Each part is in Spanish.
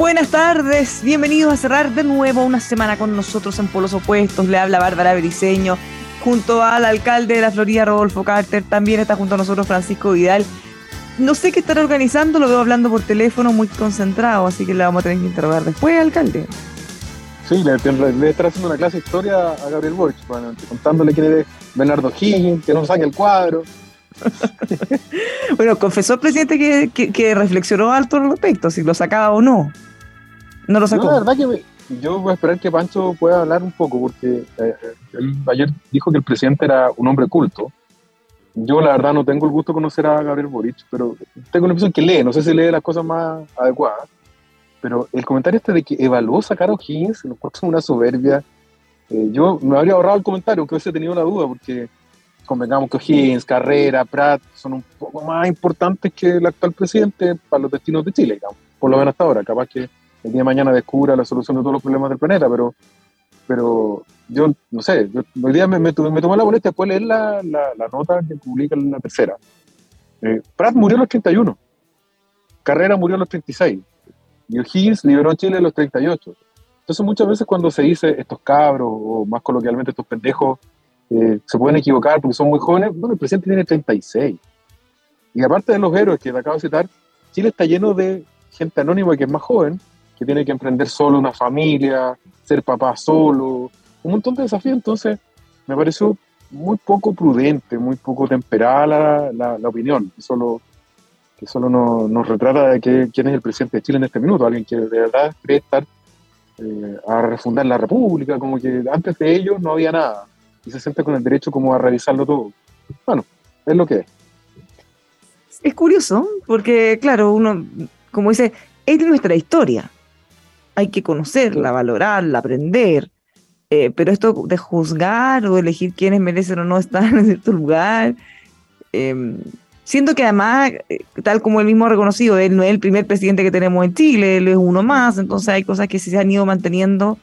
Buenas tardes, bienvenidos a cerrar de nuevo una semana con nosotros en Polos Opuestos. Le habla Bárbara Bericeño, junto al alcalde de la Florida, Rodolfo Carter. También está junto a nosotros Francisco Vidal. No sé qué estará organizando, lo veo hablando por teléfono muy concentrado, así que le vamos a tener que interrogar después, alcalde. Sí, le, le haciendo una clase de historia a Gabriel Borch, contándole quién es Bernardo Higgins, que no saque el cuadro. bueno, confesó el presidente que, reflexionó alto al respecto, si lo sacaba o no. No lo sacó. la verdad que yo voy a esperar que Pancho pueda hablar un poco, porque eh, él ayer dijo que el presidente era un hombre culto. Yo la verdad no tengo el gusto de conocer a Gabriel Boric, pero tengo la impresión que lee, no sé si lee las cosas más adecuadas, pero el comentario este de que evaluó sacar a O'Higgins, lo cual es una soberbia. Eh, yo me habría ahorrado el comentario, aunque hubiese tenido la duda, porque convengamos que O'Higgins, Carrera, Pratt son un poco más importantes que el actual presidente para los destinos de Chile, digamos, por lo menos hasta ahora. Capaz que el día de mañana descubra la solución de todos los problemas del planeta, pero, pero yo no sé, hoy día me, me, tomé la molestia después de leer la, la, nota que publica en la tercera. Eh, Pratt murió a los 31, Carrera murió a los 36, y O'Higgins liberó a Chile a los 38. Entonces muchas veces cuando se dice estos cabros, o más coloquialmente estos pendejos, eh, se pueden equivocar porque son muy jóvenes. Bueno, el presidente tiene 36. Y aparte de los héroes que te acabo de citar, Chile está lleno de gente anónima que es más joven, que tiene que emprender solo una familia, ser papá solo, un montón de desafíos. Entonces, me pareció muy poco prudente, muy poco temperada la, la, opinión, que solo, que solo nos, retrata de que, quién es el presidente de Chile en este minuto, alguien que de verdad cree estar eh, a refundar la república, como que antes de ellos no había nada y se siente con el derecho como a realizarlo todo. Bueno, es lo que es. Es curioso, porque claro, uno, como dice, es nuestra historia. Hay que conocerla, valorarla, aprender. Eh, pero esto de juzgar o elegir quiénes merecen o no estar en cierto lugar, eh, siento que además, eh, tal como él mismo ha reconocido, él no es el primer presidente que tenemos en Chile, él es uno más, entonces hay cosas que se han ido manteniendo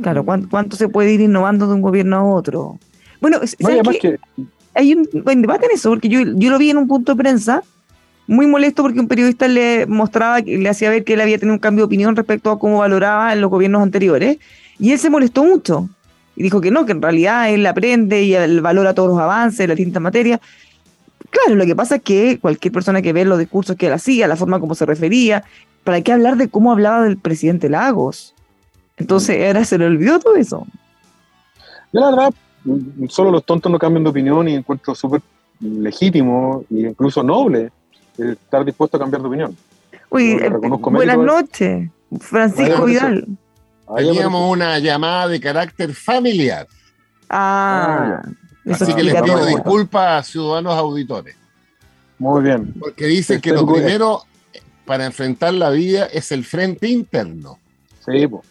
Claro, ¿cuánto, se puede ir innovando de un gobierno a otro? Bueno, hay un debate en eso, porque yo, yo lo vi en un punto de prensa muy molesto porque un periodista le mostraba, le hacía ver que él había tenido un cambio de opinión respecto a cómo valoraba en los gobiernos anteriores, y él se molestó mucho. Y dijo que no, que en realidad él aprende y él valora todos los avances las distintas materias. Claro, lo que pasa es que cualquier persona que ve los discursos que él hacía, la forma como se refería, ¿para qué hablar de cómo hablaba del presidente Lagos? Entonces, ahora se le olvidó todo eso. Yo, la verdad, solo los tontos no cambian de opinión y encuentro súper legítimo e incluso noble estar dispuesto a cambiar de opinión. Uy, eh, buenas noches, Francisco Vidal. Teníamos una llamada de carácter familiar. Ah, ah así que les pido disculpas a ciudadanos auditores. Muy bien. Porque dicen que lo primero para enfrentar la vida es el frente interno. Sí, pues.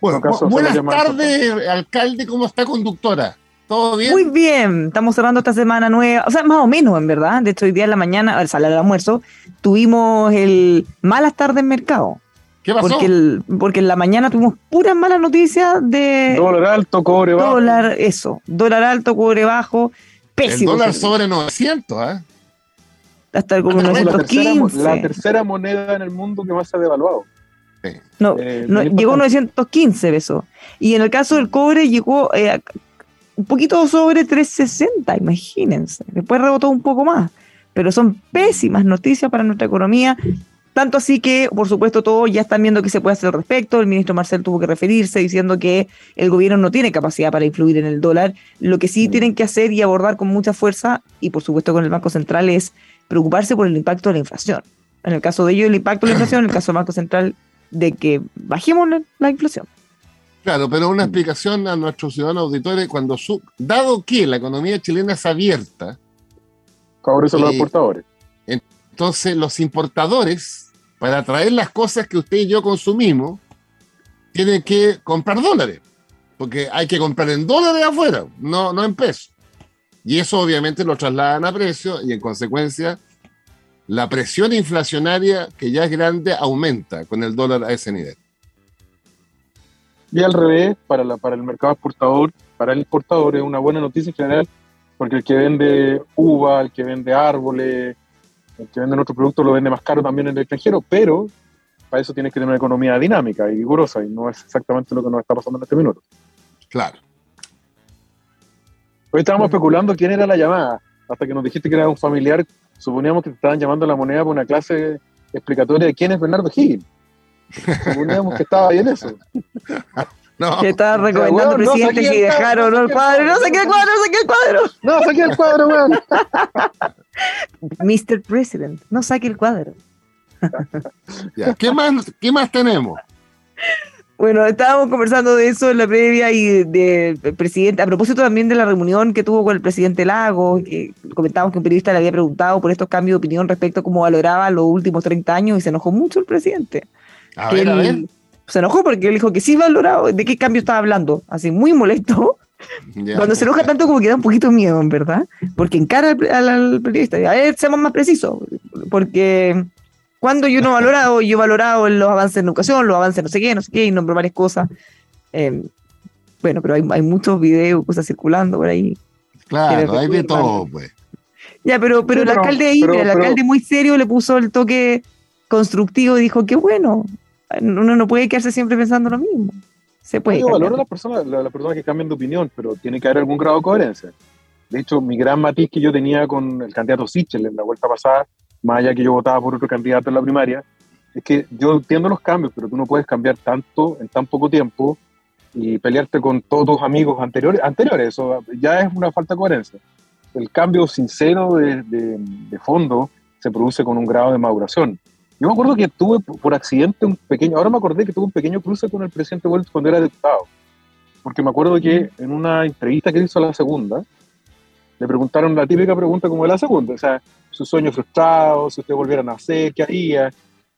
Bueno, buenas tardes, alcalde. ¿Cómo está, conductora? ¿Todo bien? Muy bien. Estamos cerrando esta semana nueva. O sea, más o menos, en verdad. De hecho, hoy día en la mañana, al salir del almuerzo, tuvimos el malas tardes en mercado. ¿Qué pasó? Porque, porque en la mañana tuvimos puras malas noticias de. Dólar alto, cobre bajo. Dólar, eso. Dólar alto, cobre bajo. pésimo. El dólar sobre 900, ¿eh? Hasta como 915. La tercera, moneda en el mundo que más se ha devaluado. No, eh, llegó a 915 pesos. Y en el caso del cobre llegó eh, un poquito sobre 360, imagínense. Después rebotó un poco más. Pero son pésimas noticias para nuestra economía. Tanto así que, por supuesto, todos ya están viendo qué se puede hacer al respecto. El ministro Marcel tuvo que referirse diciendo que el gobierno no tiene capacidad para influir en el dólar. Lo que sí tienen que hacer y abordar con mucha fuerza, y por supuesto con el Banco Central, es preocuparse por el impacto de la inflación. En el caso de ellos, el impacto de la inflación, en el caso del Banco Central, de que bajemos la inflación. Claro, pero una explicación a nuestros ciudadanos auditores, cuando su, dado que la economía chilena es abierta, favorece los importadores. Eh, entonces, los importadores, para traer las cosas que usted y yo consumimos, tienen que comprar dólares, porque hay que comprar en dólares afuera, no, no en pesos. Y eso obviamente lo trasladan a precio y en consecuencia la presión inflacionaria, que ya es grande, aumenta con el dólar a ese nivel. Y al revés, para, la, para el mercado exportador, para el importador es una buena noticia en general, porque el que vende uva, el que vende árboles, el que vende nuestro producto lo vende más caro también en el extranjero, pero para eso tienes que tener una economía dinámica y vigorosa, y no es exactamente lo que nos está pasando en este minuto. Claro. Hoy estábamos especulando quién era la llamada, hasta que nos dijiste que era un familiar suponíamos que te estaban llamando a la moneda por una clase explicatoria de quién es Bernardo Higgins. Suponíamos que estaba bien eso. No. Que estaba recomendando al presidente que dejaron el cuadro. No saqué el cuadro, no saqué el cuadro. No saqué el cuadro, weón. Mr. President, no saque el cuadro. ¿Qué, más, ¿Qué más tenemos? Bueno, estábamos conversando de eso en la previa y del presidente, a propósito también de la reunión que tuvo con el presidente Lago, que comentábamos que un periodista le había preguntado por estos cambios de opinión respecto a cómo valoraba los últimos 30 años y se enojó mucho el presidente. A ver, a ver. Se enojó porque él dijo que sí valoraba, ¿de qué cambio estaba hablando? Así, muy molesto. Cuando se enoja tanto como que da un poquito de miedo, en verdad, porque encara al, al periodista, a ver, seamos más precisos, porque cuando yo no he valorado, yo he valorado los avances en educación, los avances no sé qué, no sé qué, y nombro varias cosas. Em, bueno, pero hay, hay, muchos videos, cosas circulando por ahí. Claro, hay de todo, pues. Ya, pero, pero el alcalde ahí, el alcalde muy serio le puso el toque constructivo y dijo que bueno, uno no puede quedarse siempre pensando lo mismo. Se puede. Yo valoro a las personas, las personas que cambian de opinión, pero tiene que haber algún grado de coherencia. De hecho, mi gran matiz que yo tenía con el candidato Sichel en la vuelta pasada más allá que yo votaba por otro candidato en la primaria, es que yo entiendo los cambios, pero tú no puedes cambiar tanto en tan poco tiempo y pelearte con todos tus amigos anteriores. anteriores eso ya es una falta de coherencia. El cambio sincero de, de, fondo se produce con un grado de maduración. Yo me acuerdo que tuve por accidente un pequeño, ahora me acordé que tuve un pequeño cruce con el presidente Wells cuando era diputado, porque me acuerdo que en una entrevista que hizo la segunda, le preguntaron la típica pregunta como de la segunda, o sea, su sueño frustrado, si usted volviera a nacer, ¿qué haría?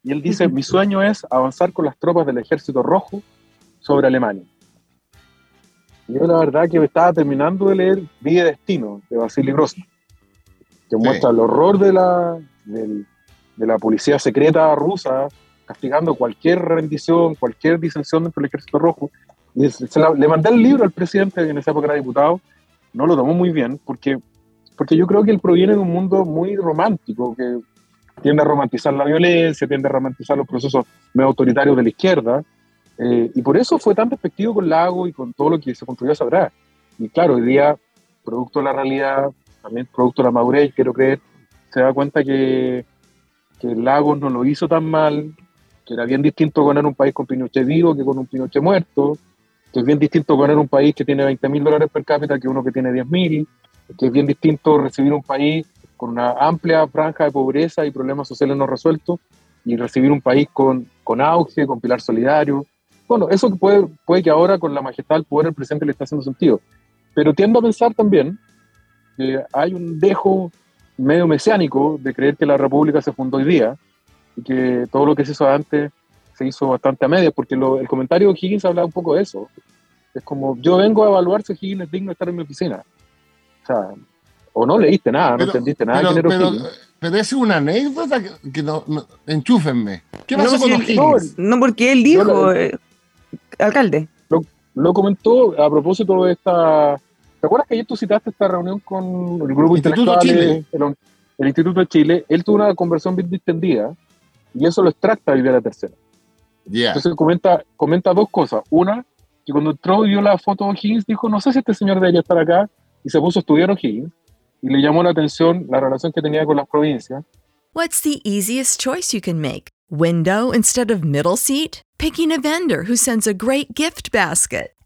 Y él dice, mi sueño es avanzar con las tropas del ejército rojo sobre Alemania. Y yo la verdad que me estaba terminando de leer Vida y Destino, de Vasily Grossman, que muestra el horror de la, de, la policía secreta rusa castigando cualquier rendición, cualquier disensión dentro del ejército rojo. Y le mandé el libro al presidente, que en esa época era diputado, no lo tomó muy bien, porque porque yo creo que él proviene de un mundo muy romántico, que tiende a romantizar la violencia, tiende a romantizar los procesos medio autoritarios de la izquierda, eh, y por eso fue tan despectivo con Lago y con todo lo que se construyó sabrá. Y claro, hoy día, producto de la realidad, también producto de la madurez, quiero creer, se da cuenta que, que Lago no lo hizo tan mal, que era bien distinto ganar un país con Pinochet vivo que con un Pinochet muerto, que es bien distinto ganar un país que tiene 20 mil dólares per cápita que uno que tiene 10 mil, que es bien distinto recibir un país con una amplia franja de pobreza y problemas sociales no resueltos y recibir un país con, con auge, con pilar solidario. Bueno, eso puede, puede que ahora con la majestad del poder el presidente le está haciendo sentido. Pero tiendo a pensar también que hay un dejo medio mesiánico de creer que la república se fundó hoy día y que todo lo que se hizo antes se hizo bastante a medias, porque el comentario de Higgins habla un poco de eso. Es como, yo vengo a evaluar si Higgins es digno de estar en mi oficina o no leíste nada, no entendiste nada. Pero, pero, pero, es una anécdota que, no, enchúfenme. ¿Qué pasó con los No, porque él dijo, eh, alcalde. Lo, comentó a propósito de esta ¿Te acuerdas que ayer tú citaste esta reunión con el grupo Instituto intelectual, el, el Instituto de Chile? Él tuvo una conversión bien distendida y eso lo extracta a vivir la tercera. Ya. Entonces comenta, comenta dos cosas. Una, que cuando entró y vio la foto de O'Higgins, dijo, no sé si este señor debería estar acá, y se puso a estudiar O'Higgins, y le llamó la atención la relación que tenía con las provincias. What's the easiest choice you can make? Window instead of middle seat? Picking a vendor who sends a great gift basket?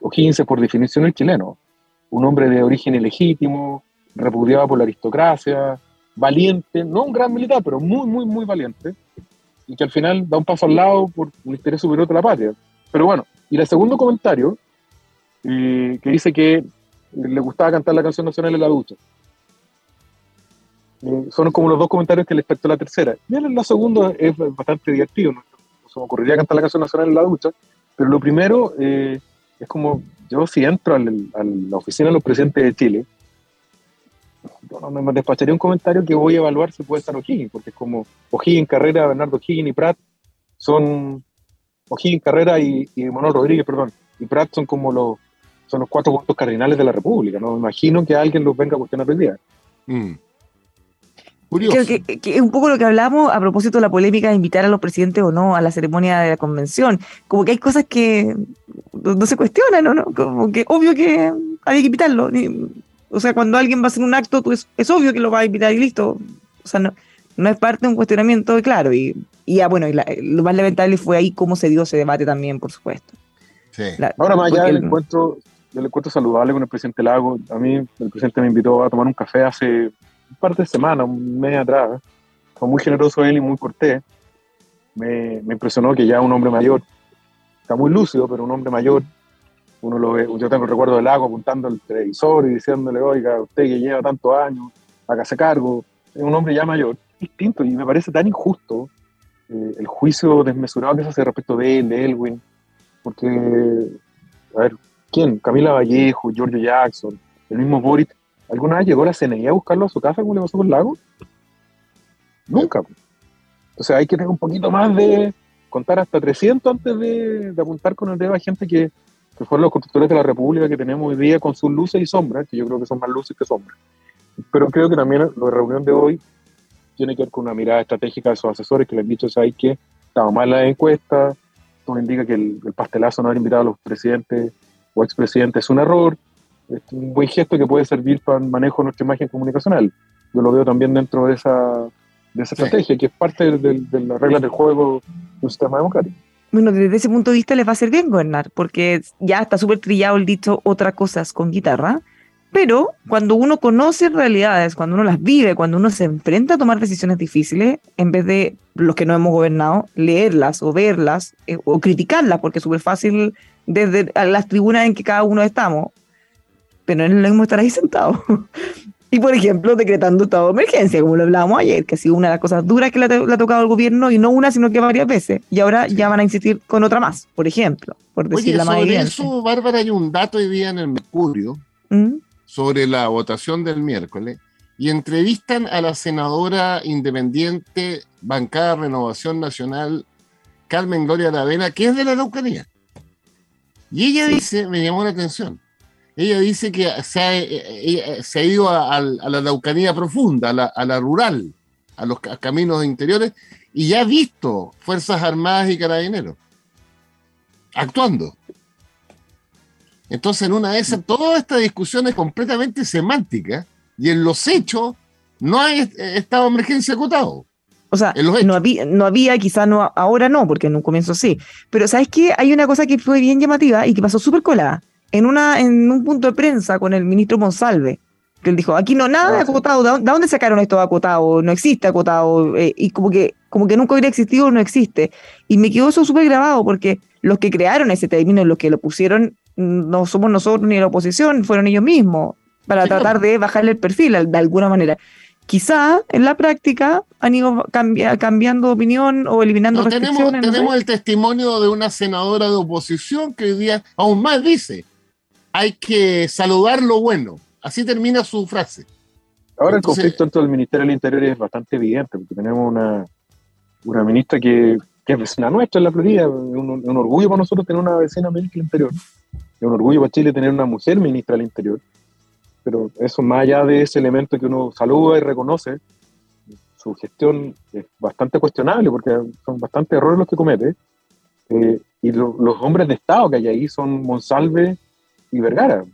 O'Higgins es por definición el chileno. Un hombre de origen ilegítimo, repudiado por la aristocracia, valiente, no un gran militar, pero muy, muy, muy valiente, y que al final da un paso al lado por un interés superior de la patria. Pero bueno, y el segundo comentario, eh, que dice que le gustaba cantar la canción nacional en la ducha. Eh, son como los dos comentarios que le respecto a la tercera. Y el la segunda es bastante divertido, no, se me ocurriría cantar la canción nacional en la ducha, pero lo primero eh, es como, yo si entro al- a la oficina de los presidentes de Chile, yo no me despacharía un comentario que voy a evaluar si puede estar O'Higgins, porque es como O'Higgins, Carrera, Bernardo O'Higgins y Prat son O'Higgins, Carrera y, y Manuel Rodríguez, perdón, y Prat son como los son los cuatro puntos cardinales de la República. No me imagino que alguien los venga a cuestionar hoy día. Mm. Curioso. Creo que, que es un poco lo que hablamos a propósito de la polémica de invitar a los presidentes o no a la ceremonia de la convención. Como que hay cosas que no, no se cuestionan, ¿no? ¿no? Como que obvio que había que invitarlo. O sea, cuando alguien va a hacer un acto, tú es, es obvio que lo va a invitar y listo. O sea, no, no es parte de un cuestionamiento, claro. Y, y ya, bueno, y la- lo más lamentable fue ahí cómo se dio ese debate también, por supuesto. Sí. La- Ahora más allá del el- encuentro, le encuentro saludable con el presidente Lago. A mí el presidente me invitó a tomar un café hace par de semanas, un mes atrás. Fue muy generoso él y muy cortés. Me, impresionó que ya un hombre mayor, está muy lúcido, pero un hombre mayor, uno lo ve, yo tengo el recuerdo del Lago apuntando al televisor y diciéndole, oiga, usted que lleva tantos años, hágase cargo, es un hombre ya mayor, distinto, y me parece tan injusto eh, el juicio desmesurado que se hace respecto de él, de Elwin, porque, a ver, ¿quién? Camila Vallejo, Giorgio Jackson, el mismo Boric, ¿alguna vez llegó la CNI a buscarlo a su casa como le pasó con Lago? Nunca. O sea, hay que tener un poquito más de contar hasta 300 antes de, de apuntar con el dedo a gente que, que fueron los constructores de la República que tenemos hoy día con sus luces y sombras, que yo creo que son más luces que sombras. Pero creo que también la reunión de hoy tiene que ver con una mirada estratégica de sus asesores que le han dicho, ¿sabes qué? Estaba mal la encuesta, todo indica que el pastelazo no haber invitado a los presidentes o expresidentes es un error, es un buen gesto que puede servir para el manejo de nuestra imagen comunicacional. Yo lo veo también dentro de esa, de esa estrategia, que es parte de, de- de las reglas del juego de un sistema democrático. Bueno, desde ese punto de vista les va a hacer bien gobernar, porque ya está súper trillado el dicho otra cosas con guitarra, pero cuando uno conoce realidades, cuando uno las vive, cuando uno se enfrenta a tomar decisiones difíciles, en vez de los que no hemos gobernado, leerlas o verlas eh, o criticarlas, porque es súper fácil desde las tribunas en que cada uno estamos, pero no es lo mismo estar ahí sentado. Y, por ejemplo, decretando estado de emergencia, como lo hablábamos ayer, que ha sido una de las cosas duras que le ha, tocado al gobierno, y no una, sino que varias veces. Y ahora Sí. ya van a insistir con otra más, por ejemplo, por decir Oye, la sobre evidente. eso, Bárbara, hay un dato hoy día en el Mercurio ¿Mm? sobre la votación del miércoles y entrevistan a la senadora independiente bancada Renovación Nacional, Carmen Gloria Aravena, que es de la Araucanía. Y ella dice, me llamó la atención, ella dice que se ha, eh, eh, se ha ido a, a la Araucanía profunda, a la, a la rural, a los ca- caminos interiores, y ya ha visto Fuerzas Armadas y Carabineros actuando. Entonces, en una de esas, toda esta discusión es completamente semántica y en los hechos no hay est- estado de emergencia acotado. O sea, no había, no había, quizá no, ahora no, porque en un comienzo sí. Pero ¿sabes qué? Hay una cosa que fue bien llamativa y que pasó súper colada. En, una, en un punto de prensa con el ministro Monsalve, que él dijo, aquí no nada de Ah, sí. acotado, ¿de dónde- de sacaron esto de acotado? No existe acotado, eh, y como que, como que nunca hubiera existido, no existe. Y me quedó eso súper grabado, porque los que crearon ese término, los que lo pusieron, mm, no somos nosotros ni la oposición, fueron ellos mismos, para Sí, tratar de bajarle el perfil de alguna manera. Quizá en la práctica han ido cambia- cambiando de opinión o eliminando No, tenemos no tenemos el testimonio de una senadora de oposición que hoy día aún más dice, hay que saludar lo bueno. Así termina su frase. Ahora Entonces- el conflicto dentro del Ministerio del Interior es bastante evidente, porque tenemos una, una ministra que, que es vecina nuestra en la Florida. Es un, un orgullo para nosotros tener una vecina ministra del Interior. Es un orgullo para Chile tener una mujer ministra del Interior. Pero eso, más allá de ese elemento que uno saluda y reconoce, su gestión es bastante cuestionable, porque son bastantes errores los que comete. Eh, y lo- los hombres de Estado que hay ahí son Monsalve y Vergara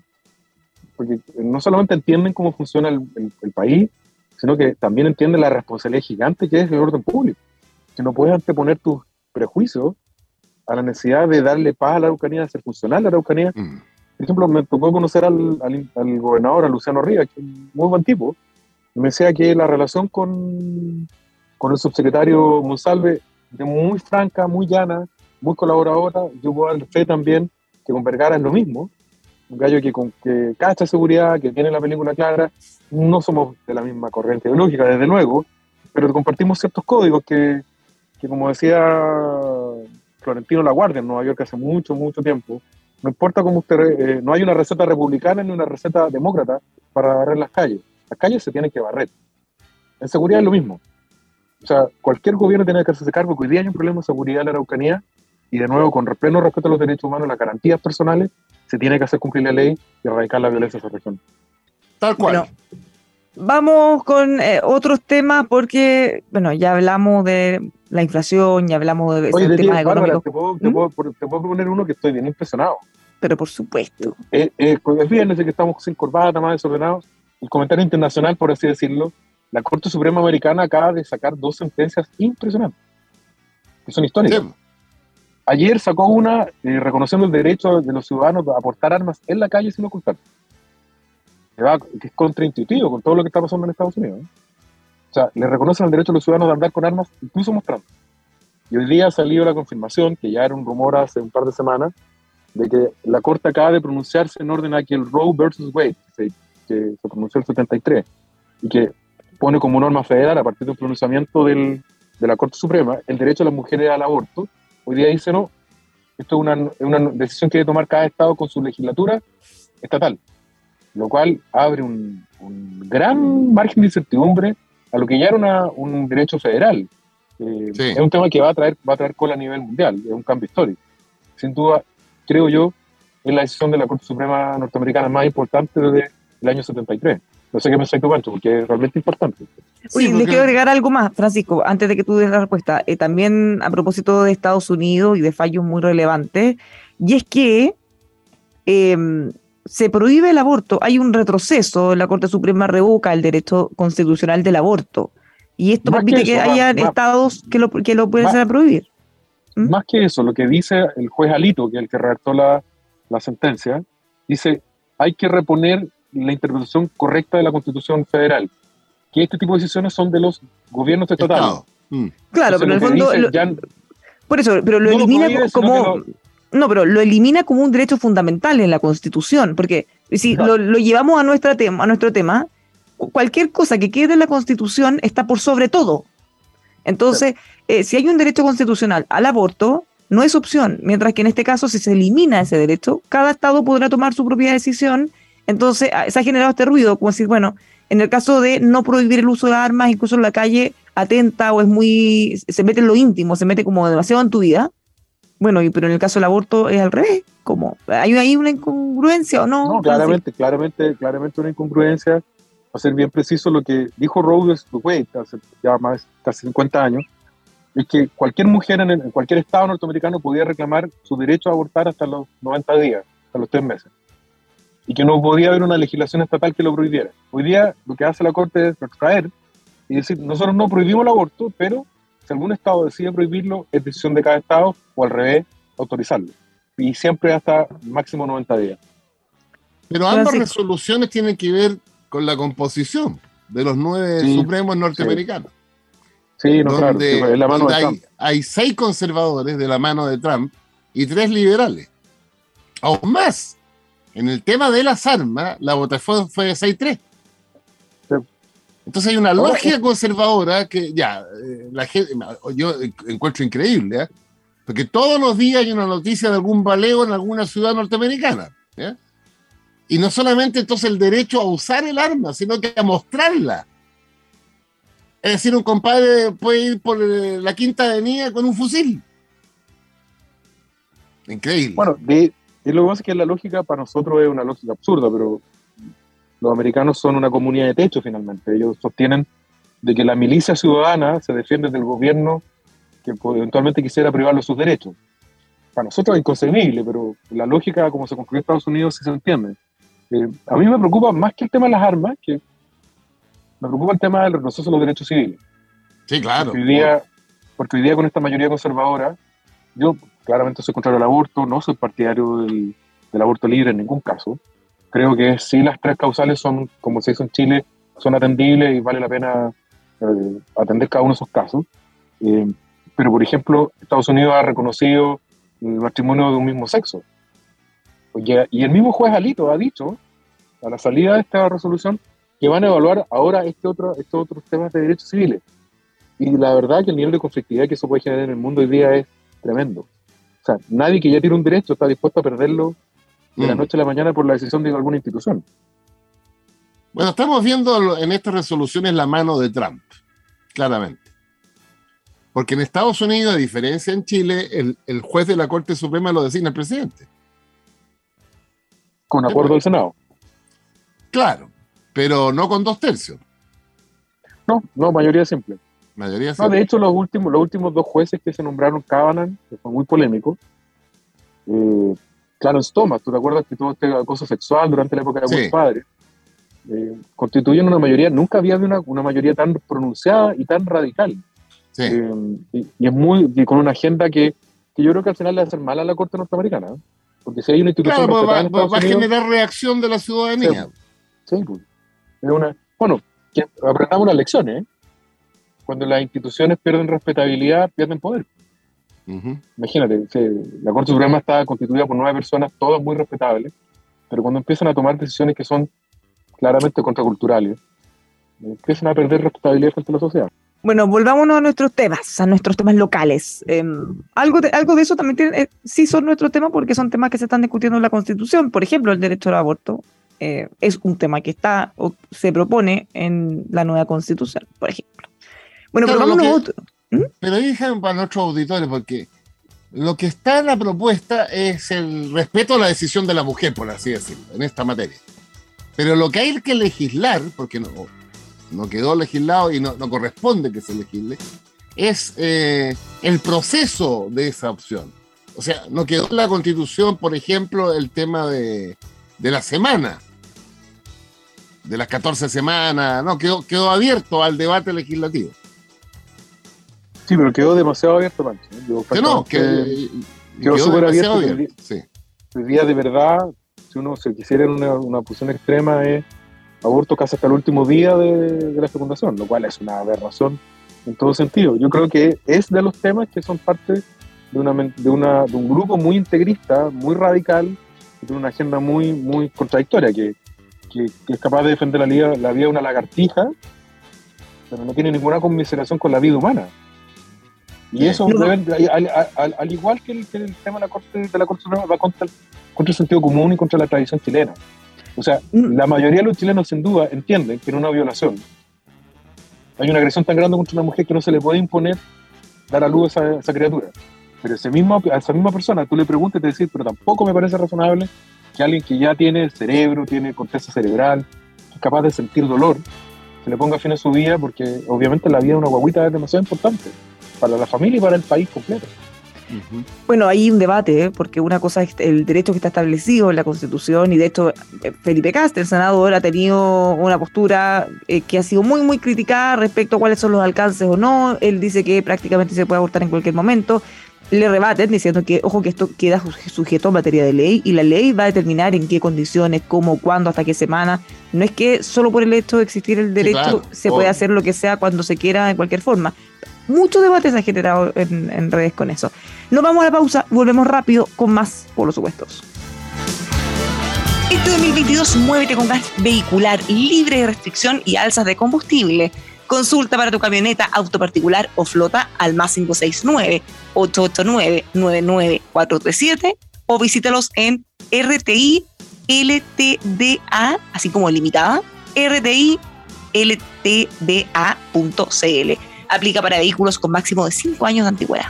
porque no solamente entienden cómo funciona el, el- el país, sino que también entienden la responsabilidad gigante que es el orden público. Que no puedes anteponer tus prejuicios a la necesidad de darle paz a la Araucanía, de hacer funcionar la Araucanía. Mm. Por ejemplo, me tocó conocer al, al- al gobernador, a Luciano Rivas, que es un muy buen tipo, y me decía que la relación con, con el subsecretario Monsalve es muy franca, muy llana, muy colaboradora. Yo puedo dar fe también que con Vergara es lo mismo. Un gallo que, con, cacha seguridad, que tiene la película clara. No somos de la misma corriente ideológica, desde luego, pero compartimos ciertos códigos que, como decía Florentino Laguardia en Nueva York hace mucho, mucho tiempo, no importa cómo usted, eh, no hay una receta republicana ni una receta demócrata para barrer las calles. Las calles se tienen que barrer. En seguridad es lo mismo. O sea, cualquier gobierno tiene que hacerse cargo que hoy día hay un problema de seguridad en la Araucanía y de nuevo, con pleno respeto a los derechos humanos, las garantías personales, se tiene que hacer cumplir la ley y erradicar la violencia en esa región. Tal cual. Bueno, vamos con eh, otros temas porque, bueno, ya hablamos de la inflación, ya hablamos de Oye, temas económicos, te puedo, te, ¿Mm? puedo, te puedo proponer uno que estoy bien impresionado. pero por supuesto. Eh, eh, es viernes de que estamos sin corbata, más desordenados. El comentario internacional, por así decirlo, la Corte Suprema Americana acaba de sacar dos sentencias impresionantes, que son históricas. Sí. Ayer sacó una eh, reconociendo el derecho de los ciudadanos a portar armas en la calle sin ocultar. Que, va- que es contraintuitivo con todo lo que está pasando en Estados Unidos. ¿eh? O sea, le reconocen el derecho a los ciudadanos de andar con armas, incluso mostrando. Y hoy día ha salido la confirmación, que ya era un rumor hace un par de semanas, de que la Corte acaba de pronunciarse en orden a que el Roe versus Wade, que se, que se pronunció el 73, y que pone como norma federal, a partir de un pronunciamiento del, de la Corte Suprema, el derecho de las mujeres al aborto, hoy día dice no, esto es una, una decisión que debe tomar cada estado con su legislatura estatal, lo cual abre un, un gran margen de incertidumbre a lo que ya era una- un derecho federal. Eh, Sí. Es un tema que va a traer va a traer cola a nivel mundial, es un cambio histórico. Sin duda, creo yo, es la decisión de la Corte Suprema norteamericana más importante desde el año 73. No sé qué pensáis tú, Pancho, porque es realmente importante. Oye, Sí, le porque- quiero agregar algo más, Francisco, antes de que tú des la respuesta. Eh, también a propósito de Estados Unidos y de fallos muy relevantes, y es que eh, se prohíbe el aborto. Hay un retroceso, la Corte Suprema revoca el derecho constitucional del aborto. Y esto Más permite que haya más- estados que lo, que lo pueden más- hacer prohibir. ¿Mm? Más que eso, lo que dice el juez Alito, que es el que redactó la, la sentencia, dice hay que reponer la interpretación correcta de la Constitución Federal, que este tipo de decisiones son de los gobiernos estatales. Estado. Mm. Claro, Entonces, pero en el fondo, lo- ya- por eso, pero lo no lo elimina prohíbe, como... No, pero lo elimina como un derecho fundamental en la Constitución, porque si lo, lo llevamos a, nuestra tema, a nuestro tema, cu- cualquier cosa que quede en la Constitución está por sobre todo. Entonces, eh, si hay un derecho constitucional al aborto, no es opción, mientras que en este caso, si se elimina ese derecho, cada Estado podrá tomar su propia decisión. Entonces, ah, se ha generado este ruido, como decir, bueno, en el caso de no prohibir el uso de armas, incluso en la calle, atenta o es muy, se mete en lo íntimo, se mete como demasiado en tu vida. Bueno, y, pero en el caso del aborto es al revés, como, ¿hay ahí una incongruencia o no? No, claramente, claramente, claramente una incongruencia. a ser bien preciso, lo que dijo Rose Wade hace ya más casi 50 años, es que cualquier mujer en, el- en cualquier estado norteamericano podía reclamar su derecho a abortar hasta los 90 días, hasta los tres meses. Y que no podía haber una legislación estatal que lo prohibiera. Hoy día lo que hace la Corte es extraer y decir, nosotros no prohibimos el aborto, pero si algún Estado decide prohibirlo, es decisión de cada Estado, o al revés, autorizarlo. Y siempre hasta máximo 90 días. Pero ambas resoluciones tienen que ver con la composición de los nueve supremos norteamericanos. Sí, no, claro, la mano de hay, hay, seis conservadores de la mano de Trump y tres liberales. Aún más, en el tema de las armas, la votación fue de 6-3. Entonces hay una lógica conservadora que ya, eh, la gente, yo encuentro increíble, ¿eh? porque todos los días hay una noticia de algún baleo en alguna ciudad norteamericana. Y no solamente entonces el derecho a usar el arma, sino que a mostrarla. Es decir, un compadre puede ir por eh, la quinta avenida con un fusil. Increíble. Bueno, de, lo que pasa es que la lógica para nosotros es una lógica absurda, pero los americanos son una comunidad de techo finalmente. Ellos sostienen de que la milicia ciudadana se defiende del gobierno que eventualmente quisiera privarlo de sus derechos. Para nosotros es inconcebible, pero la lógica como se construyó Estados Unidos sí se entiende. Eh, a mí me preocupa más que el tema de las armas, que me preocupa el tema del retroceso de los derechos civiles. Sí, claro. Porque hoy día, porque hoy día con esta mayoría conservadora, yo claramente soy contrario al aborto, no soy partidario del, aborto libre en ningún caso. Creo que sí las tres causales son, como se hizo en Chile, son atendibles y vale la pena eh, atender cada uno de esos casos. Eh, pero, por ejemplo, Estados Unidos ha reconocido el matrimonio de un mismo sexo. Y el mismo juez Alito ha dicho, a la salida de esta resolución, que van a evaluar ahora este otro, estos otros temas de derechos civiles. Y la verdad que el nivel de conflictividad que eso puede generar en el mundo hoy día es tremendo. O sea, nadie que ya tiene un derecho está dispuesto a perderlo de la mm. noche a la mañana por la decisión de alguna institución. Bueno, estamos viendo en estas resoluciones la mano de Trump, claramente. Porque en Estados Unidos, a diferencia en Chile, el, el juez de la Corte Suprema lo designa el presidente. Con acuerdo del Senado. Claro, pero no con dos tercios. No, no, mayoría simple. Mayoría. No, de hecho, los últimos, los últimos dos jueces que se nombraron Kavanaugh, que fue muy polémico, eh, Clarence Thomas, ¿tú te acuerdas que tuvo este acoso sexual durante la época de sí. padre? Eh, constituyen una mayoría, nunca había una, una mayoría tan pronunciada y tan radical. Sí. Eh, y, es muy, y con una agenda que, que, yo creo que al final le va a hacer mal a la Corte norteamericana. Porque si hay una institución. Claro, pues va, va, a generar reacción de la ciudadanía. Sí, pues. Es una, bueno, aprendamos una lección, ¿eh? Cuando las instituciones pierden respetabilidad, pierden poder. Imagínate, la Corte Suprema está constituida por nueve personas, todas muy respetables, pero cuando empiezan a tomar decisiones que son claramente contraculturales, empiezan a perder respetabilidad frente a la sociedad. Bueno, volvámonos a nuestros temas, a nuestros temas locales. Em, algo, de, algo de eso también tiene, eh, sí son nuestros temas porque son temas que se están discutiendo en la Constitución. Por ejemplo, el derecho al aborto eh, es un tema que está o se propone en la nueva Constitución, por ejemplo. Bueno, pero vámonos a otro. ¿Mm? Pero déjame para nuestros auditores porque lo que está en la propuesta es el respeto a la decisión de la mujer, por así decirlo, en esta materia. Pero lo que hay que legislar, porque no, no quedó legislado y no, corresponde que se legisle, es eh, el proceso de esa opción. O sea, no quedó en la constitución, por ejemplo, el tema de, la semana, de las 14 semanas, no, quedó, quedó abierto al debate legislativo. Sí, pero quedó demasiado abierto, Pancho. que no, que quedó súper abierto. sí. El día de verdad, si uno se quisiera en una, una posición extrema, es aborto casi hasta el último día de, la fecundación, lo cual es una aberración en todo sentido. Yo creo que es de los temas que son parte de, una, de, una, de un grupo muy integrista, muy radical, que tiene una agenda muy, muy contradictoria, que, que, es capaz de defender la vida, la vida de una lagartija, pero no tiene ninguna conmiseración con la vida humana. Y eso, al, igual que el, tema de la Corte, de la Corte Suprema, va contra contra el sentido común y contra la tradición chilena. O sea, mm. la mayoría de los chilenos sin duda entienden que en una violación hay una agresión tan grande contra una mujer que no se le puede imponer dar a luz a esa, criatura. Pero ese mismo, a esa misma persona tú le preguntas y te dices, pero tampoco me parece razonable que alguien que ya tiene cerebro, tiene corteza cerebral, es capaz de sentir dolor, se le ponga fin a su vida porque obviamente la vida de una guaguita es demasiado importante para la familia y para el país completo. Bueno, hay un debate, ¿eh? porque una cosa es el derecho que está establecido en la Constitución, y de hecho eh, Felipe Cast, el senador, ha tenido una postura eh, que ha sido muy, muy criticada respecto a cuáles son los alcances o no. Él dice que prácticamente se puede abortar en cualquier momento le rebaten diciendo que, ojo, que esto queda sujeto a materia de ley y la ley va a determinar en qué condiciones, cómo, cuándo, hasta qué semana. No es que solo por el hecho de existir el derecho se puede hacer lo que sea cuando se quiera, de cualquier forma. Muchos debates se han generado en, redes con eso. Nos vamos a la pausa, volvemos rápido con más por los supuestos. Este 2022 muévete con gas vehicular libre de restricción y alzas de combustible. Consulta para tu camioneta, auto particular o flota al más 569-889-99437 o visítalos en RTI LTDA, así como limitada, RTI LTDA.cl. Aplica para vehículos con máximo de 5 años de antigüedad.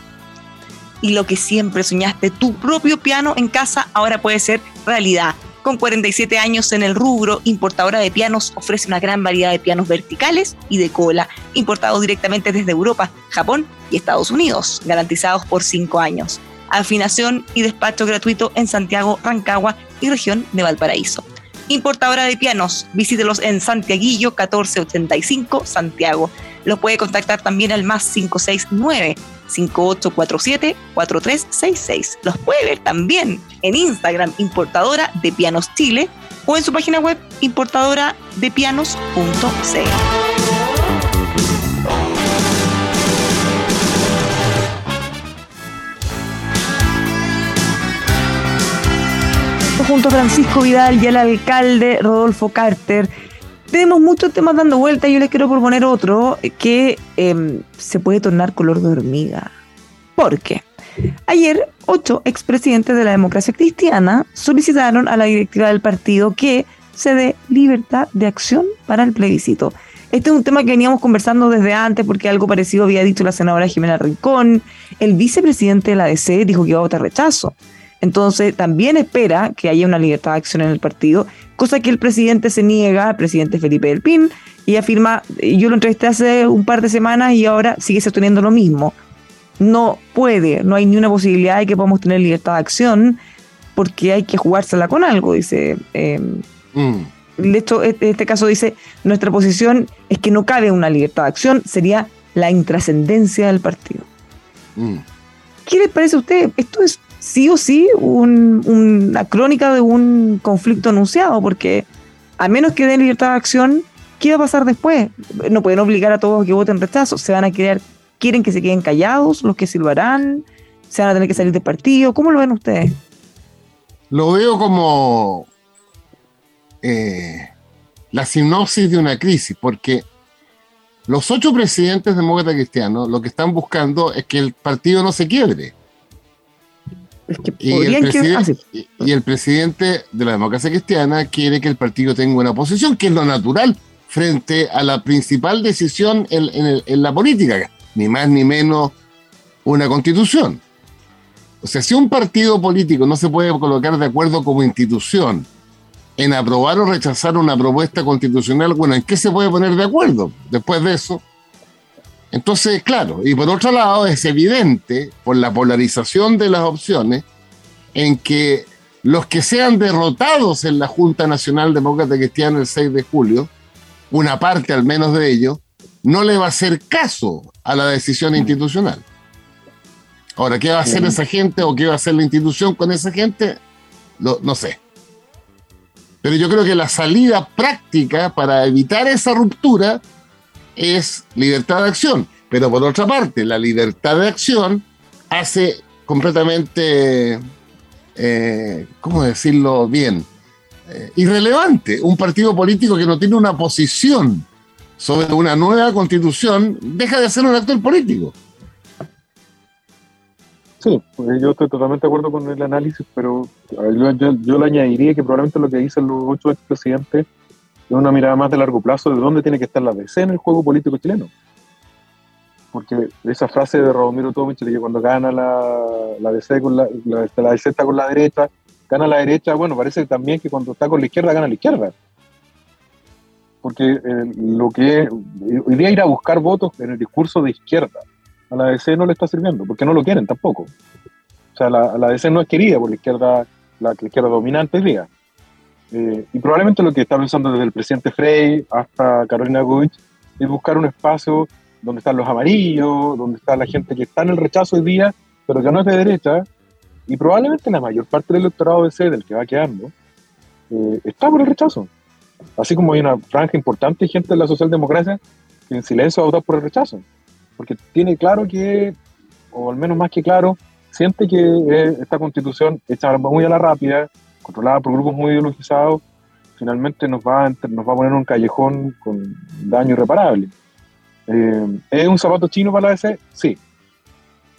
Y lo que siempre soñaste, tu propio piano en casa, ahora puede ser realidad con 47 años en el rubro, importadora de pianos ofrece una gran variedad de pianos verticales y de cola, importados directamente desde Europa, Japón y Estados Unidos, garantizados por 5 años. Afinación y despacho gratuito en Santiago, Rancagua y región de Valparaíso. Importadora de pianos, visítelos en Santiaguillo 1485, Santiago. Los puede contactar también al más 569 5847-4366. Los puede ver también en Instagram, importadora de pianos Chile, o en su página web, importadora de pianos.cl. junto a Francisco Vidal y el alcalde Rodolfo Carter tenemos muchos temas dando vuelta yo les quiero proponer otro que em, se puede tornar color de hormiga. ¿Por qué? Ayer, ocho expresidentes de la democracia cristiana solicitaron a la directiva del partido que se dé libertad de acción para el plebiscito. Este es un tema que veníamos conversando desde antes porque algo parecido había dicho la senadora Jimena Rincón. El vicepresidente de la DC dijo que iba a votar rechazo. Entonces, también espera que haya una libertad de acción en el partido, cosa que el presidente se niega, el presidente Felipe del Pin, y afirma, yo lo entrevisté hace un par de semanas y ahora sigue sosteniendo lo mismo. No puede, no hay ni una posibilidad de que podamos tener libertad de acción porque hay que jugársela con algo, dice. Eh, mm. De hecho, este, este caso dice, nuestra posición es que no cabe una libertad de acción, sería la intrascendencia del partido. Mm. ¿Qué les parece a usted? Esto es sí o sí una crónica de un conflicto anunciado, porque a menos que den libertad de acción, ¿qué va a pasar después? No pueden obligar a todos a que voten rechazo, se van a querer, quieren que se queden callados los que silbarán, se van a tener que salir del partido, ¿cómo lo ven ustedes? Lo veo como eh, la sinopsis de una crisis, porque los ocho presidentes demócratas cristianos lo que están buscando es que el partido no se quiebre y, el presidente de la democracia cristiana quiere que el partido tenga una posición, que es lo natural frente a la principal decisión en, la política, ni más ni menos una constitución. O sea, si un partido político no se puede colocar de acuerdo como institución en aprobar o rechazar una propuesta constitucional, bueno, ¿en qué se puede poner de acuerdo después de eso? Entonces, claro, y por otro lado es evidente, por la polarización de las opciones, en que los que sean derrotados en la Junta Nacional Demócrata Cristiana el 6 de julio, una parte al menos de ellos, no le va a hacer caso a la decisión institucional. Ahora, ¿qué va a hacer esa gente o qué va a hacer la institución con esa gente? no sé. Pero yo creo que la salida práctica para evitar esa ruptura es libertad de acción. Pero por otra parte, la libertad de acción hace completamente, eh, ¿cómo decirlo bien? Eh, irrelevante un partido político que no tiene una posición sobre una nueva constitución, deja de ser un actor político. Sí, pues yo estoy totalmente de acuerdo con el análisis, pero yo, le añadiría que probablemente lo que dicen los ocho expresidentes una mirada más de largo plazo de dónde tiene que estar la DC en el juego político chileno. Porque esa frase de Romero Tomich de que cuando gana la, la DC con la, la, la DC está con la derecha, gana la derecha, bueno, parece también que cuando está con la izquierda gana la izquierda. Porque eh, lo que hoy día ir a buscar votos en el discurso de izquierda a la DC no le está sirviendo, porque no lo quieren tampoco. O sea, la, la DC no es querida por la izquierda, la, izquierda dominante hoy día. Eh, y probablemente lo que está pensando desde el presidente Frey hasta Carolina Goich es buscar un espacio donde están los amarillos, donde está la gente que está en el rechazo hoy día, pero que no es de derecha, y probablemente la mayor parte del electorado DC, del que va quedando, eh, está por el rechazo. Así como hay una franja importante de gente de la socialdemocracia que en silencio va a votar por el rechazo, porque tiene claro que, o al menos más que claro, siente que eh, esta constitución hecha muy a la rápida, controlada por grupos muy ideologizados, finalmente nos va a, nos va a poner un callejón con daño irreparable. Eh, ¿Es un zapato chino para la DC? Sí.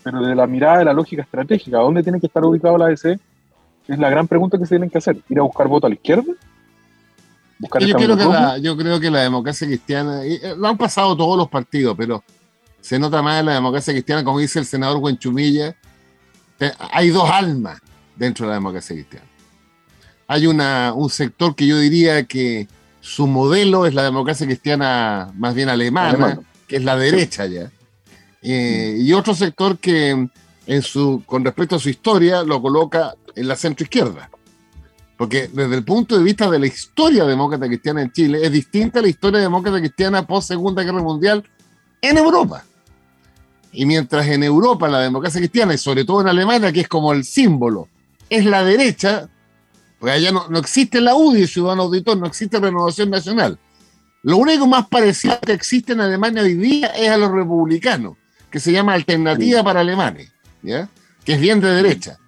Pero de la mirada de la lógica estratégica, ¿dónde tiene que estar ubicado la DC? Es la gran pregunta que se tienen que hacer. ¿Ir a buscar voto a la izquierda? yo, creo que la, yo creo que la democracia cristiana, y, eh, lo han pasado todos los partidos, pero se nota más en la democracia cristiana, como dice el senador Huenchumilla, hay dos almas dentro de la democracia cristiana. Hay una, un sector que yo diría que su modelo es la democracia cristiana más bien alemana, que es la derecha ya. Eh, y otro sector que en su, con respecto a su historia lo coloca en la centro izquierda. Porque desde el punto de vista de la historia demócrata cristiana en Chile, es distinta a la historia demócrata cristiana post Segunda Guerra Mundial en Europa. Y mientras en Europa la democracia cristiana, y sobre todo en Alemania, que es como el símbolo, es la derecha, pues allá no, no existe la UDI, Ciudadano Auditor, no existe Renovación Nacional. Lo único más parecido que existe en Alemania hoy día es a los republicanos, que se llama Alternativa para Alemanes, ¿ya? que es bien de derecha.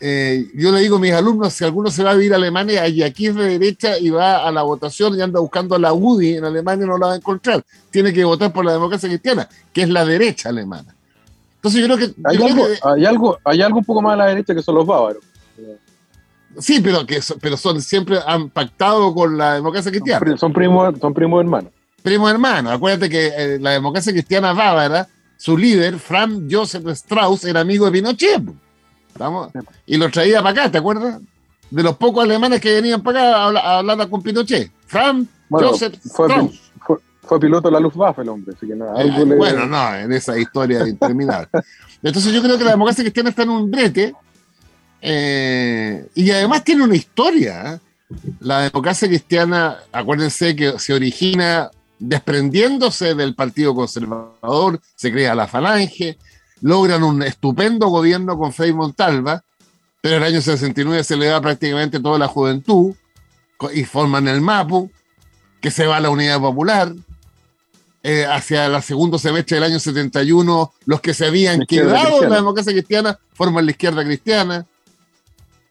Eh, yo le digo a mis alumnos, si alguno se va a vivir a Alemania, y aquí es de derecha y va a la votación y anda buscando a la UDI en Alemania, no la va a encontrar. Tiene que votar por la democracia cristiana, que es la derecha alemana. Entonces yo creo que... Hay, algo, hay, algo, un poco más a la derecha que son los bávaros. Sí, pero que pero son siempre han pactado con la democracia cristiana. Son primos, son primos hermanos. Primos hermanos. Acuérdate que eh, la democracia cristiana bávara, su líder, Franz Joseph Strauss, era amigo de Pinochet. Y lo traía para acá, ¿te acuerdas? De los pocos alemanes que venían para acá a hablar, con Pinochet. Franz Joseph fue, Strauss. Fue, piloto de la Luftwaffe el hombre, así que nada. Eh, bueno, no, en esa historia interminable. Entonces yo creo que la democracia cristiana está en un brete eh, y además tiene una historia. ¿eh? La democracia cristiana, acuérdense que se origina desprendiéndose del Partido Conservador, se crea la Falange, logran un estupendo gobierno con Frei Montalva, pero en el año 69 se le da prácticamente toda la juventud y forman el MAPU, que se va a la Unidad Popular. Eh, hacia el segundo semestre del año 71, los que se habían quedado en la democracia cristiana forman la izquierda cristiana.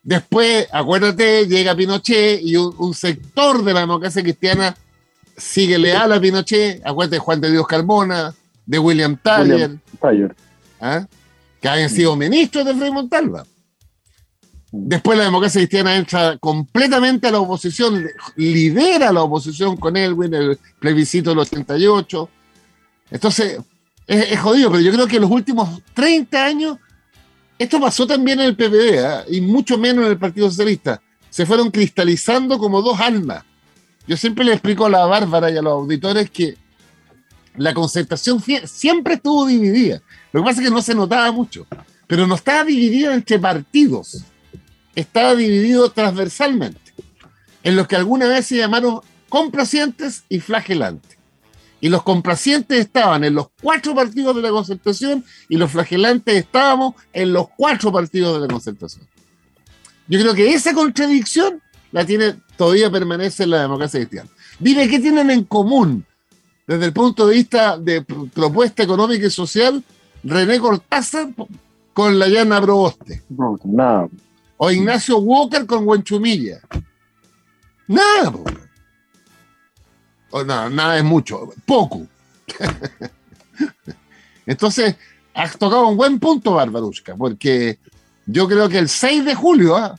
Después, acuérdate, llega Pinochet y un, sector de la democracia cristiana sigue leal a Pinochet. Acuérdate de Juan de Dios Carmona, de William Taller, ¿ah? que habían sido ministros de Frei Montalva. Después la democracia cristiana entra completamente a la oposición, lidera la oposición con Elwin, el plebiscito del 88. Entonces, es, es, jodido, pero yo creo que en los últimos 30 años esto pasó también en el PPD ¿eh? y mucho menos en el Partido Socialista. Se fueron cristalizando como dos almas. Yo siempre le explico a la Bárbara y a los auditores que la concertación siempre estuvo dividida. Lo que pasa es que no se notaba mucho, pero no estaba dividida entre partidos, estaba dividido transversalmente, en los que alguna vez se llamaron complacientes y flagelantes. Y los complacientes estaban en los cuatro partidos de la concertación y los flagelantes estábamos en los cuatro partidos de la concertación. Yo creo que esa contradicción la tiene, todavía permanece en la democracia cristiana. Dime qué tienen en común desde el punto de vista de propuesta económica y social René Cortázar con la Llana Proboste. nada. O Ignacio Walker con Huenchumilla. Nada, no, nada es mucho, poco. Entonces, has tocado un buen punto, Barbarushka, porque yo creo que el 6 de julio, ¿ah?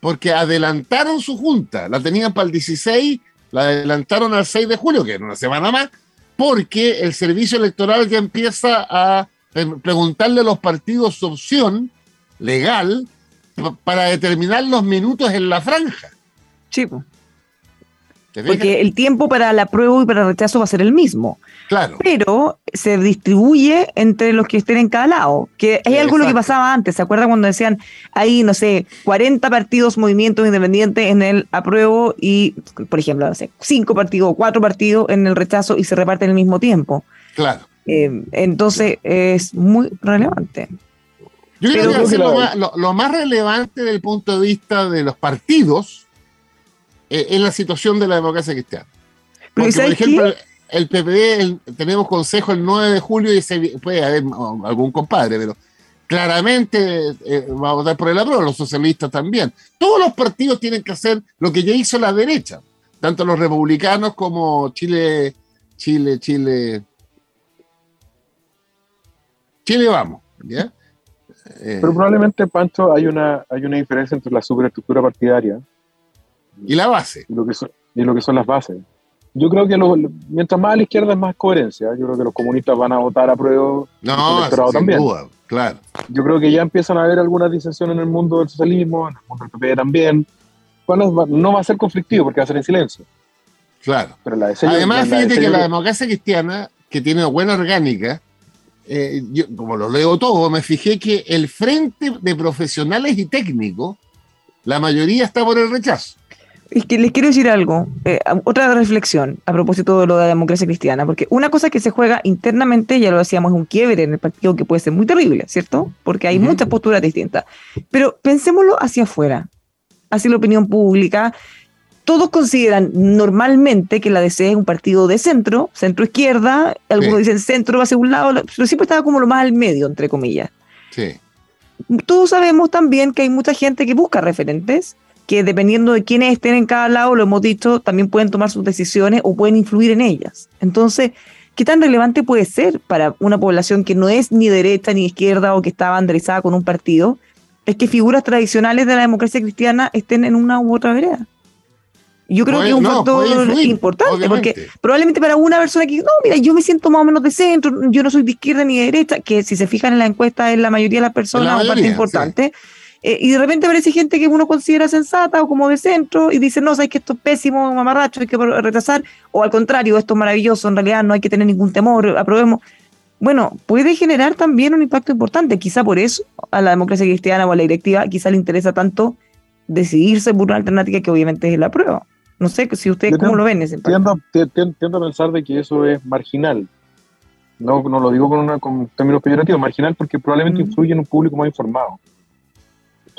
porque adelantaron su junta, la tenían para el 16, la adelantaron al 6 de julio, que era una semana más, porque el servicio electoral ya empieza a preguntarle a los partidos su opción legal para determinar los minutos en la franja. Sí, Porque el tiempo para la prueba y para el rechazo va a ser el mismo. Claro. Pero se distribuye entre los que estén en cada lado. Que hay algo lo que pasaba antes. ¿Se acuerdan cuando decían hay, no sé, 40 partidos, movimientos independientes en el apruebo y, por ejemplo, no sé, 5 partidos o 4 partidos en el rechazo y se reparten al mismo tiempo? Claro. Eh, entonces es muy relevante. Yo creo que, lo, más, relevante desde el punto de vista de los partidos eh, es la situación de la democracia cristiana. Porque, por ejemplo, el PPD, tenemos consejo el 9 de julio y se, puede haber algún compadre, pero claramente eh, va a votar por el apruebo, los socialistas también. Todos los partidos tienen que hacer lo que ya hizo la derecha, tanto los republicanos como Chile, Chile, Chile, Chile vamos, ¿ya? Eh, Pero probablemente, Pancho, hay una, hay una diferencia entre la superestructura partidaria y la base. Y lo que son, y lo que son las bases. Yo creo que mientras más a la izquierda es más coherencia. Yo creo que los comunistas van a votar a prueba. No, sin también. Duda, claro. Yo creo que ya empiezan a haber algunas disensiones en el mundo del socialismo, en el mundo del PP también. Bueno, no va a ser conflictivo porque va a ser en silencio. Claro. Pero la Además, fíjate que la democracia cristiana, que tiene buena orgánica, eh, yo, como lo leo todo, me fijé que el frente de profesionales y técnicos, la mayoría está por el rechazo. Es que les quiero decir algo, eh, otra reflexión a propósito de lo de la democracia cristiana, porque una cosa que se juega internamente, ya lo decíamos, es un quiebre en el partido que puede ser muy terrible, ¿cierto? Porque hay muchas posturas distintas. Pero pensémoslo hacia afuera, hacia la opinión pública, todos consideran normalmente que la DC es un partido de centro, centro izquierda, algunos dicen centro va hacia un lado, pero siempre estaba como lo más al medio, entre comillas. Sí. Todos sabemos también que hay mucha gente que busca referentes, que dependiendo de quiénes estén en cada lado, lo hemos dicho, también pueden tomar sus decisiones o pueden influir en ellas. Entonces, ¿qué tan relevante puede ser para una población que no es ni derecha ni izquierda o que está banderizada con un partido? Es que figuras tradicionales de la democracia cristiana estén en una u otra vereda. Yo creo que es un factor importante, porque probablemente para una persona que, no, mira, yo me siento más o menos de centro, yo no soy de izquierda ni de derecha, que si se fijan en la encuesta es la mayoría de las personas, un parte importante. Eh, y de repente aparece gente que uno considera sensata o como de centro y dice, no, sabes que esto es pésimo, mamarracho, hay que retrasar, o al contrario, esto es maravilloso, en realidad no hay que tener ningún temor, aprobemos. Bueno, puede generar también un impacto importante, quizá por eso a la democracia cristiana o a la directiva quizá le interesa tanto decidirse por una alternativa que obviamente es la prueba. No sé si ustedes cómo lo ven ese tiendo, tiendo, a pensar de que eso es marginal. No, no lo digo con, una, con términos peyorativos, marginal porque probablemente influye en un público más informado.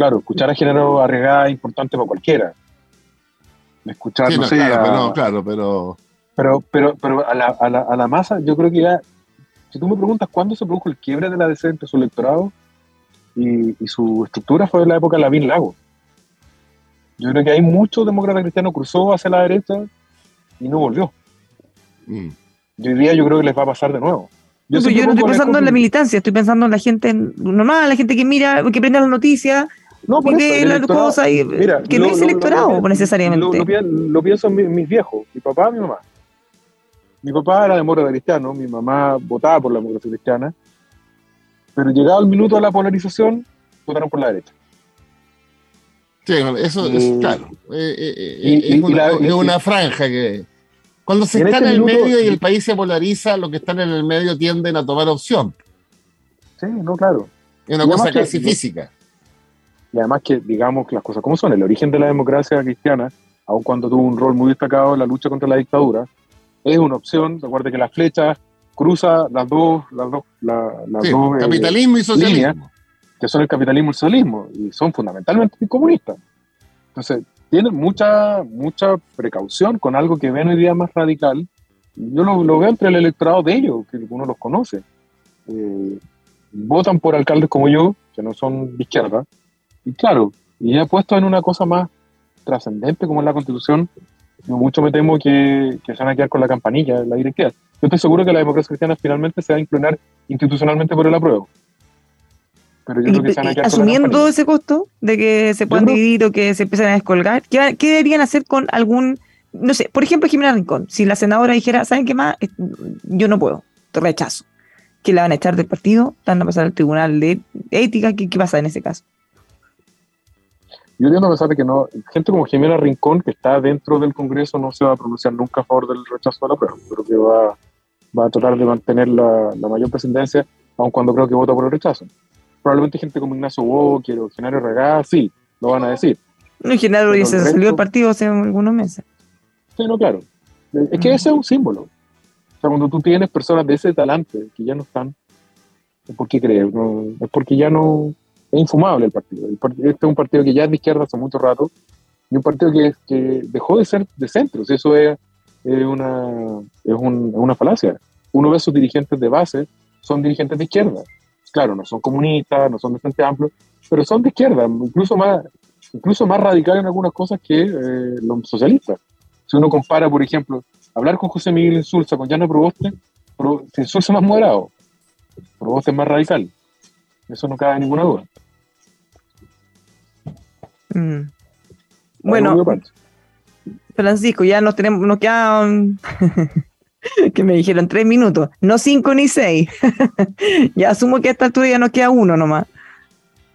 Claro, escuchar a género arriesgada es importante para cualquiera. Escuchar, no, sé, claro, claro, pero... Pero, pero, pero a, la, a, la, a la masa, yo creo que ya, si tú me preguntas cuándo se produjo el quiebre de la DC entre su electorado y, y su estructura, fue en la época de Lavín Lago. Yo creo que hay muchos demócratas cristianos cruzó hacia la derecha y no volvió. Mm. Y hoy día yo creo que les va a pasar de nuevo. Yo, no, yo no estoy pensando en la militancia, estoy pensando en la gente normal, la gente que mira, que prende las noticias, no, por que las cosas, y, que no es electorado necesariamente. Lo, pienso en mis, viejos, mi papá y mi mamá. Mi papá era demócrata cristiano, mi mamá votaba por la democracia cristiana, pero llegado el minuto de la polarización, votaron por la derecha. Sí, eso es claro. Eh, eh, eh, es, una, franja que. Cuando se está en, este el medio y el país se polariza, los que están en el medio tienden a tomar opción. Sí, no, claro. Es una cosa casi física. Y además que, digamos, las cosas como son, el origen de la democracia cristiana, aun cuando tuvo un rol muy destacado en la lucha contra la dictadura, es una opción. Recuerde que la flecha cruza las dos, las dos, las dos capitalismo y socialismo que son el capitalismo y el socialismo, y son fundamentalmente comunistas. Entonces, tienen mucha, mucha precaución con algo que ven hoy día más radical. Yo lo, veo entre el electorado de ellos, que uno los conoce. Eh, votan por alcaldes como yo, que no son de izquierda, y claro, y ya puesto en una cosa más trascendente como es la constitución, yo mucho me temo que, que, se van a quedar con la campanilla, la directiva. Yo estoy seguro que la democracia cristiana finalmente se va a inclinar institucionalmente por el apruebo asumiendo ese costo de que se puedan dividir o que se empiecen a descolgar, ¿qué, deberían hacer con algún, no sé, por ejemplo, Jimena Rincón? Si la senadora dijera, ¿saben qué más? Yo no puedo, rechazo. Que la van a echar del partido, van a pasar al tribunal de ética, ¿qué, qué pasa en ese caso? Yo entiendo a pesar de que no, gente como Jimena Rincón, que está dentro del Congreso, no se va a pronunciar nunca a favor del rechazo a la prueba. Creo que va, va a tratar de mantener la, la mayor presidencia, aun cuando creo que vota por el rechazo. Probablemente gente como Ignacio Walker o Genaro Regá, sí, lo van a decir. No, Genaro el salió del partido hace algunos meses. Sí, no, claro. Es que ese es un símbolo. O sea, cuando tú tienes personas de ese talante que ya no están, ¿por qué crees? No, es porque ya no es infumable el partido. Este es un partido que ya es de izquierda hace mucho rato y un partido que, que dejó de ser de centro. Eso es, una, es, un- una falacia. Uno ve sus dirigentes de base, son dirigentes de izquierda. Claro, no son comunistas, no son de Frente Amplio, pero son de izquierda, incluso más, incluso más radicales en algunas cosas que eh, los socialistas. Si uno compara, por ejemplo, hablar con José Miguel Insulza, con Llano Proboste, Pro- Insulza es más moderado, Proboste es más radical. Eso no cabe ninguna duda. Mm. Bueno. Francisco, ya nos tenemos, nos quedan, que me dijeron tres minutos, no cinco ni seis. ya asumo que a esta altura ya nos queda uno nomás.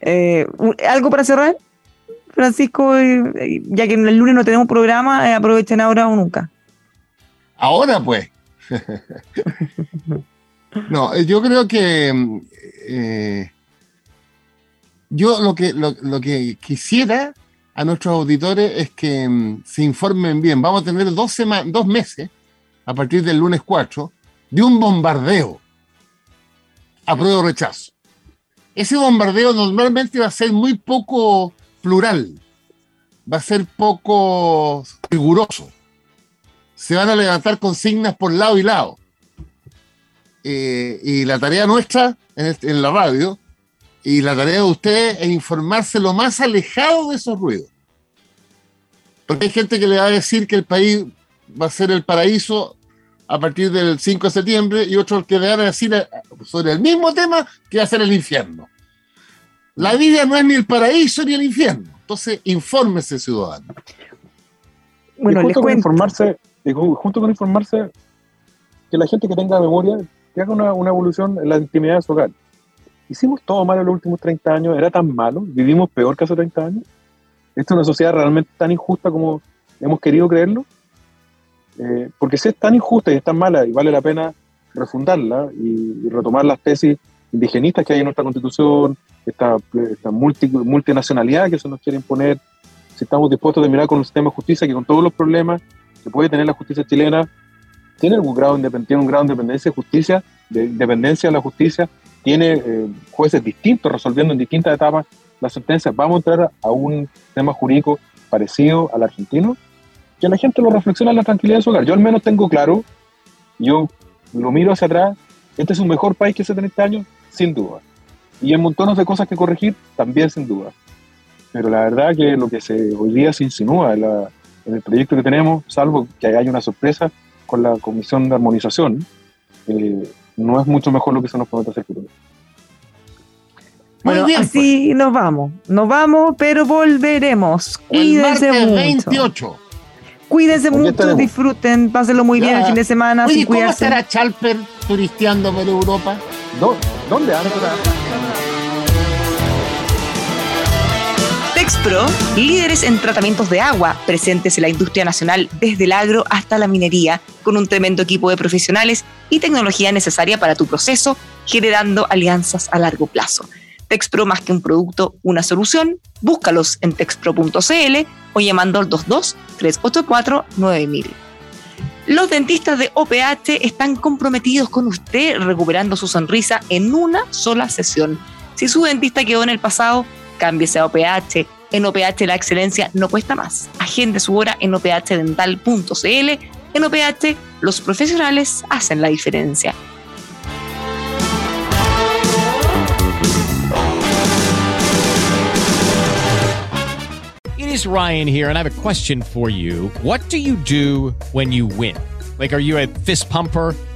Eh, ¿Algo para cerrar? Francisco, Eh, ya que el lunes no tenemos programa, eh, aprovechen ahora o nunca. Ahora pues. no, yo creo que mm, eh, yo lo que, lo, lo que quisiera a nuestros auditores es que mm, se informen bien. Vamos a tener dos, sema- dos meses, a partir del lunes 4, de un bombardeo a prueba o rechazo. Ese bombardeo normalmente va a ser muy poco plural, va a ser poco riguroso se van a levantar consignas por lado y lado. Eh, y la tarea nuestra en, este- en la radio y la tarea de ustedes es informarse lo más alejado de esos ruidos. Porque hay gente que le va a decir que el país va a ser el paraíso a partir del 5 de septiembre y otros que le van a decir eh, sobre el mismo tema que va a ser el infierno. La vida no es ni el paraíso ni el infierno. Entonces, infórmese, ciudadano. Bueno, y les junto con informarse, y ju- junto con informarse, que la gente que tenga memoria, que haga una, una evolución en la intimidad de su hogar. Hicimos todo mal en los últimos 30 años, era tan malo, vivimos peor que hace 30 años. ¿Esta es una sociedad realmente tan injusta como hemos querido creerlo? Eh, porque si es tan injusta y es tan mala y vale la pena refundarla y, y retomar las tesis indigenistas que hay en nuestra constitución, esta, esta multi- multinacionalidad que se nos quiere imponer, si estamos dispuestos a mirar con un sistema de justicia que con todos los problemas que puede tener la justicia chilena, tiene algún grado de tiene un grado de independencia de justicia, de independencia de la justicia, tiene eh, jueces distintos resolviendo en distintas etapas las sentencias. Vamos a entrar a un sistema jurídico parecido al argentino, que la gente lo reflexiona en la tranquilidad de su hogar. Yo al menos tengo claro, yo lo miro hacia atrás, este es un mejor país que hace 30 años, sin duda. Y hay montones de cosas que corregir, también sin duda. Pero la verdad que lo que se, hoy día se insinúa en el proyecto que tenemos, salvo que haya una sorpresa con la Comisión de Armonización, eh, no es mucho mejor lo que se nos promete hacer futuro. Muy Bueno, bien, así nos vamos. Nos vamos, pero volveremos. El Cuídense martes mucho. 28. Cuídense Aquí mucho, estaremos. disfruten, pásenlo muy bien Ya. el fin de semana, Oye, sin ¿cómo cuidarse. estará Chalper turisteando por Europa? ¿Dó- ¿Dónde anda? Texpro, líderes en tratamientos de agua, presentes en la industria nacional desde el agro hasta la minería, con un tremendo equipo de profesionales y tecnología necesaria para tu proceso, generando alianzas a largo plazo. Texpro más que un producto, una solución. Búscalos en texpro.cl o llamando al 22-384-9000. Los dentistas de OPH están comprometidos con usted recuperando su sonrisa en una sola sesión. Si su dentista quedó en el pasado, cámbiese a OPH. En OPH la excelencia no cuesta más. Agende su hora en ophdental.cl. En OPH los profesionales hacen la diferencia. It is Ryan here, and I have a question for you. What do you do when you win? Like, are you a fist pumper?